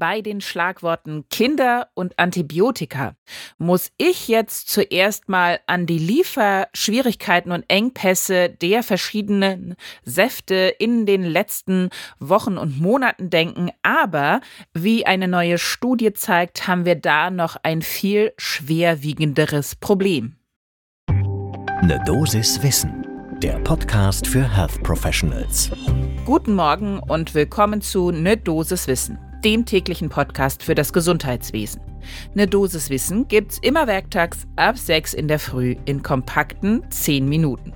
bei den Schlagworten Kinder und Antibiotika muss ich jetzt zuerst mal an die Lieferschwierigkeiten und Engpässe der verschiedenen Säfte in den letzten Wochen und Monaten denken. Aber wie eine neue Studie zeigt, haben wir da noch ein viel schwerwiegenderes Problem. Eine Dosis Wissen, der Podcast für Health Professionals. Guten Morgen und willkommen zu Ne Dosis Wissen dem täglichen Podcast für das Gesundheitswesen. Eine Dosis Wissen gibt's immer werktags ab 6 in der Früh in kompakten 10 Minuten.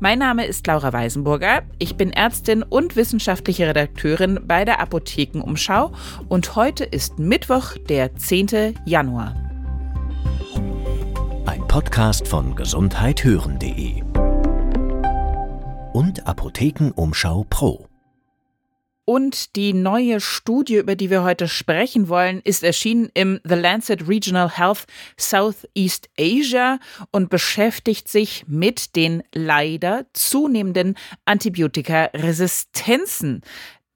Mein Name ist Laura Weisenburger. Ich bin Ärztin und wissenschaftliche Redakteurin bei der Apothekenumschau und heute ist Mittwoch, der 10. Januar. Ein Podcast von gesundheithören.de und Apothekenumschau Pro. Und die neue Studie, über die wir heute sprechen wollen, ist erschienen im The Lancet Regional Health Southeast Asia und beschäftigt sich mit den leider zunehmenden Antibiotikaresistenzen,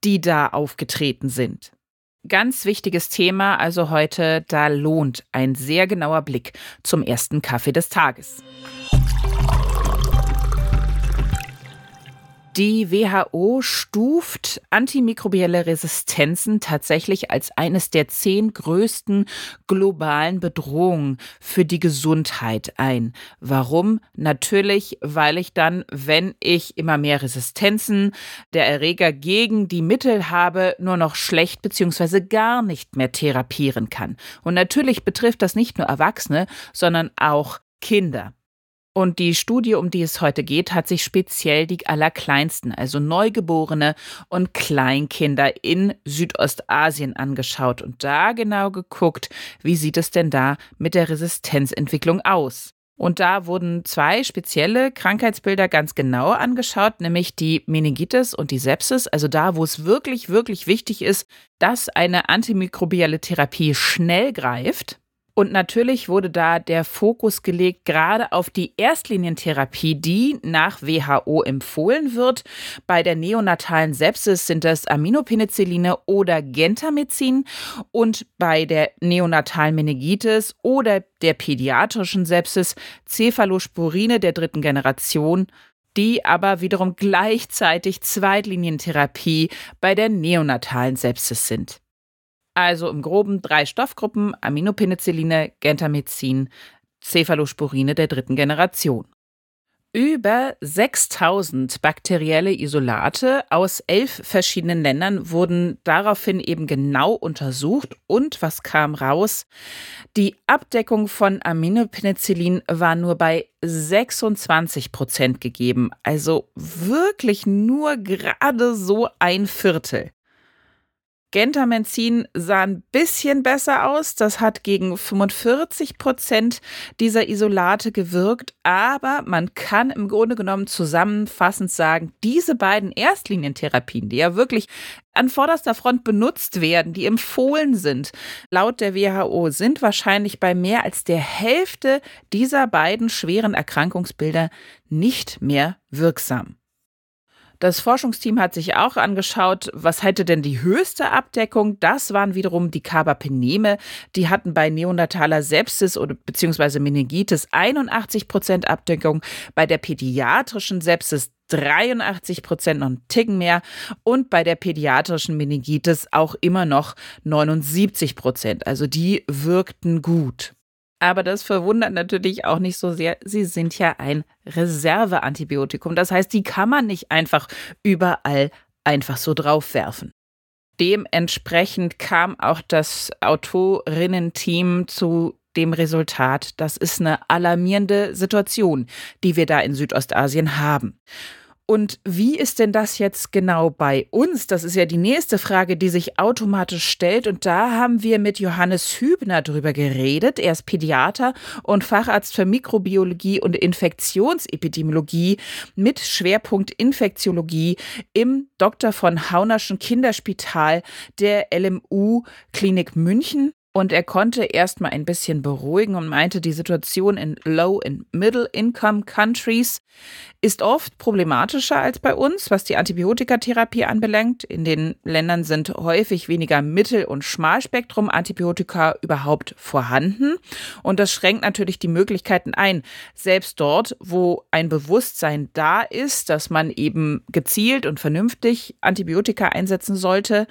die da aufgetreten sind. Ganz wichtiges Thema also heute, da lohnt ein sehr genauer Blick zum ersten Kaffee des Tages. Die WHO stuft antimikrobielle Resistenzen tatsächlich als eines der zehn größten globalen Bedrohungen für die Gesundheit ein. Warum? Natürlich, weil ich dann, wenn ich immer mehr Resistenzen der Erreger gegen die Mittel habe, nur noch schlecht bzw. gar nicht mehr therapieren kann. Und natürlich betrifft das nicht nur Erwachsene, sondern auch Kinder. Und die Studie, um die es heute geht, hat sich speziell die Allerkleinsten, also Neugeborene und Kleinkinder in Südostasien angeschaut und da genau geguckt, wie sieht es denn da mit der Resistenzentwicklung aus. Und da wurden zwei spezielle Krankheitsbilder ganz genau angeschaut, nämlich die Meningitis und die Sepsis, also da, wo es wirklich, wirklich wichtig ist, dass eine antimikrobielle Therapie schnell greift. Und natürlich wurde da der Fokus gelegt gerade auf die Erstlinientherapie, die nach WHO empfohlen wird. Bei der neonatalen Sepsis sind das Aminopenicilline oder Gentamicin und bei der neonatalen Meningitis oder der pädiatrischen Sepsis Cephalosporine der dritten Generation die aber wiederum gleichzeitig Zweitlinientherapie bei der neonatalen Sepsis sind. Also im Groben drei Stoffgruppen: Aminopenicilline, Gentamicin, Cephalosporine der dritten Generation. Über 6000 bakterielle Isolate aus elf verschiedenen Ländern wurden daraufhin eben genau untersucht. Und was kam raus? Die Abdeckung von Aminopenicillin war nur bei 26 Prozent gegeben. Also wirklich nur gerade so ein Viertel. Gentamicin sah ein bisschen besser aus. Das hat gegen 45 Prozent dieser Isolate gewirkt. Aber man kann im Grunde genommen zusammenfassend sagen, diese beiden Erstlinientherapien, die ja wirklich an vorderster Front benutzt werden, die empfohlen sind, laut der WHO, sind wahrscheinlich bei mehr als der Hälfte dieser beiden schweren Erkrankungsbilder nicht mehr wirksam. Das Forschungsteam hat sich auch angeschaut, was hätte denn die höchste Abdeckung? Das waren wiederum die Carbapeneme. Die hatten bei neonataler Sepsis oder beziehungsweise Meningitis 81 Prozent Abdeckung, bei der pädiatrischen Sepsis 83 Prozent, einen Ticken mehr. Und bei der pädiatrischen Meningitis auch immer noch 79 Prozent. Also die wirkten gut. Aber das verwundert natürlich auch nicht so sehr. Sie sind ja ein Reserveantibiotikum. Das heißt, die kann man nicht einfach überall einfach so draufwerfen. Dementsprechend kam auch das Autorinnen-Team zu dem Resultat, das ist eine alarmierende Situation, die wir da in Südostasien haben. Und wie ist denn das jetzt genau bei uns? Das ist ja die nächste Frage, die sich automatisch stellt. Und da haben wir mit Johannes Hübner drüber geredet. Er ist Pädiater und Facharzt für Mikrobiologie und Infektionsepidemiologie mit Schwerpunkt Infektiologie im Dr. von Haunerschen Kinderspital der LMU Klinik München. Und er konnte erstmal ein bisschen beruhigen und meinte, die Situation in Low- and Middle-Income-Countries ist oft problematischer als bei uns, was die Antibiotikatherapie anbelangt. In den Ländern sind häufig weniger Mittel- und Schmalspektrum-Antibiotika überhaupt vorhanden. Und das schränkt natürlich die Möglichkeiten ein. Selbst dort, wo ein Bewusstsein da ist, dass man eben gezielt und vernünftig Antibiotika einsetzen sollte,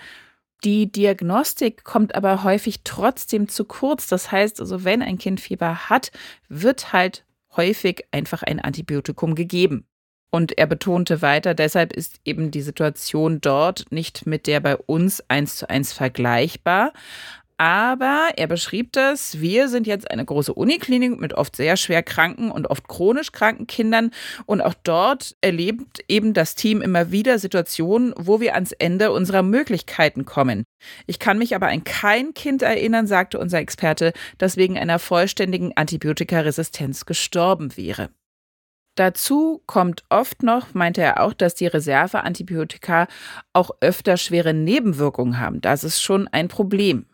die Diagnostik kommt aber häufig trotzdem zu kurz. Das heißt also, wenn ein Kind Fieber hat, wird halt häufig einfach ein Antibiotikum gegeben. Und er betonte weiter, deshalb ist eben die Situation dort nicht mit der bei uns eins zu eins vergleichbar. Aber er beschrieb das, wir sind jetzt eine große Uniklinik mit oft sehr schwer kranken und oft chronisch kranken Kindern. Und auch dort erlebt eben das Team immer wieder Situationen, wo wir ans Ende unserer Möglichkeiten kommen. Ich kann mich aber an kein Kind erinnern, sagte unser Experte, das wegen einer vollständigen Antibiotikaresistenz gestorben wäre. Dazu kommt oft noch, meinte er auch, dass die Reserveantibiotika auch öfter schwere Nebenwirkungen haben. Das ist schon ein Problem.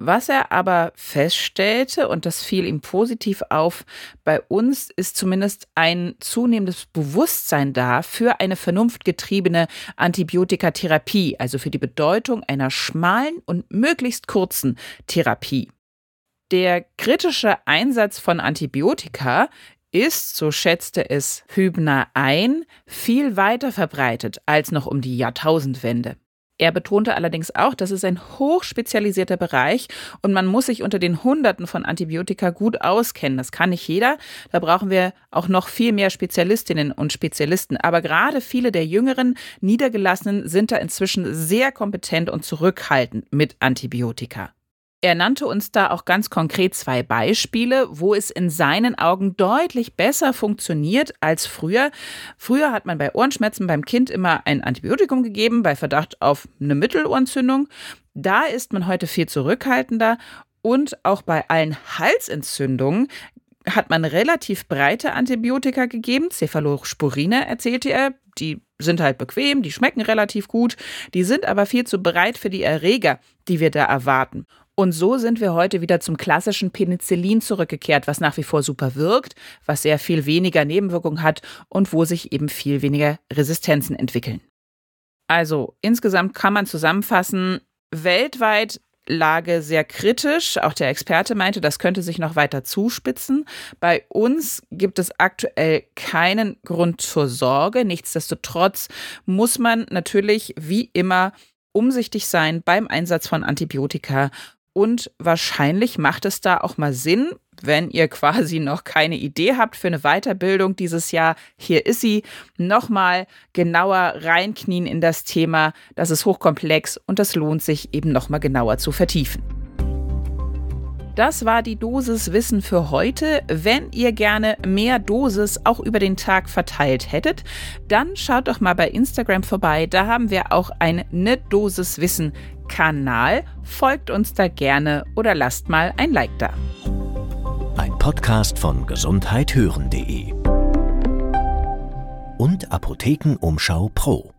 Was er aber feststellte, und das fiel ihm positiv auf, bei uns ist zumindest ein zunehmendes Bewusstsein da für eine vernunftgetriebene Antibiotikatherapie, also für die Bedeutung einer schmalen und möglichst kurzen Therapie. Der kritische Einsatz von Antibiotika ist, so schätzte es Hübner ein, viel weiter verbreitet als noch um die Jahrtausendwende. Er betonte allerdings auch, das ist ein hochspezialisierter Bereich und man muss sich unter den Hunderten von Antibiotika gut auskennen. Das kann nicht jeder. Da brauchen wir auch noch viel mehr Spezialistinnen und Spezialisten. Aber gerade viele der jüngeren Niedergelassenen sind da inzwischen sehr kompetent und zurückhaltend mit Antibiotika. Er nannte uns da auch ganz konkret zwei Beispiele, wo es in seinen Augen deutlich besser funktioniert als früher. Früher hat man bei Ohrenschmerzen beim Kind immer ein Antibiotikum gegeben, bei Verdacht auf eine Mittelohrentzündung. Da ist man heute viel zurückhaltender und auch bei allen Halsentzündungen hat man relativ breite Antibiotika gegeben. Cephalosporine erzählte er. Die sind halt bequem, die schmecken relativ gut, die sind aber viel zu breit für die Erreger, die wir da erwarten. Und so sind wir heute wieder zum klassischen Penicillin zurückgekehrt, was nach wie vor super wirkt, was sehr viel weniger Nebenwirkungen hat und wo sich eben viel weniger Resistenzen entwickeln. Also insgesamt kann man zusammenfassen, weltweit Lage sehr kritisch. Auch der Experte meinte, das könnte sich noch weiter zuspitzen. Bei uns gibt es aktuell keinen Grund zur Sorge. Nichtsdestotrotz muss man natürlich wie immer umsichtig sein beim Einsatz von Antibiotika und wahrscheinlich macht es da auch mal Sinn, wenn ihr quasi noch keine Idee habt für eine Weiterbildung dieses Jahr, hier ist sie, nochmal genauer reinknien in das Thema. Das ist hochkomplex und das lohnt sich eben nochmal genauer zu vertiefen. Das war die Dosis Wissen für heute. Wenn ihr gerne mehr Dosis auch über den Tag verteilt hättet, dann schaut doch mal bei Instagram vorbei. Da haben wir auch eine Dosis Wissen Kanal. Folgt uns da gerne oder lasst mal ein Like da. Ein Podcast von gesundheithören.de und Apothekenumschau Pro.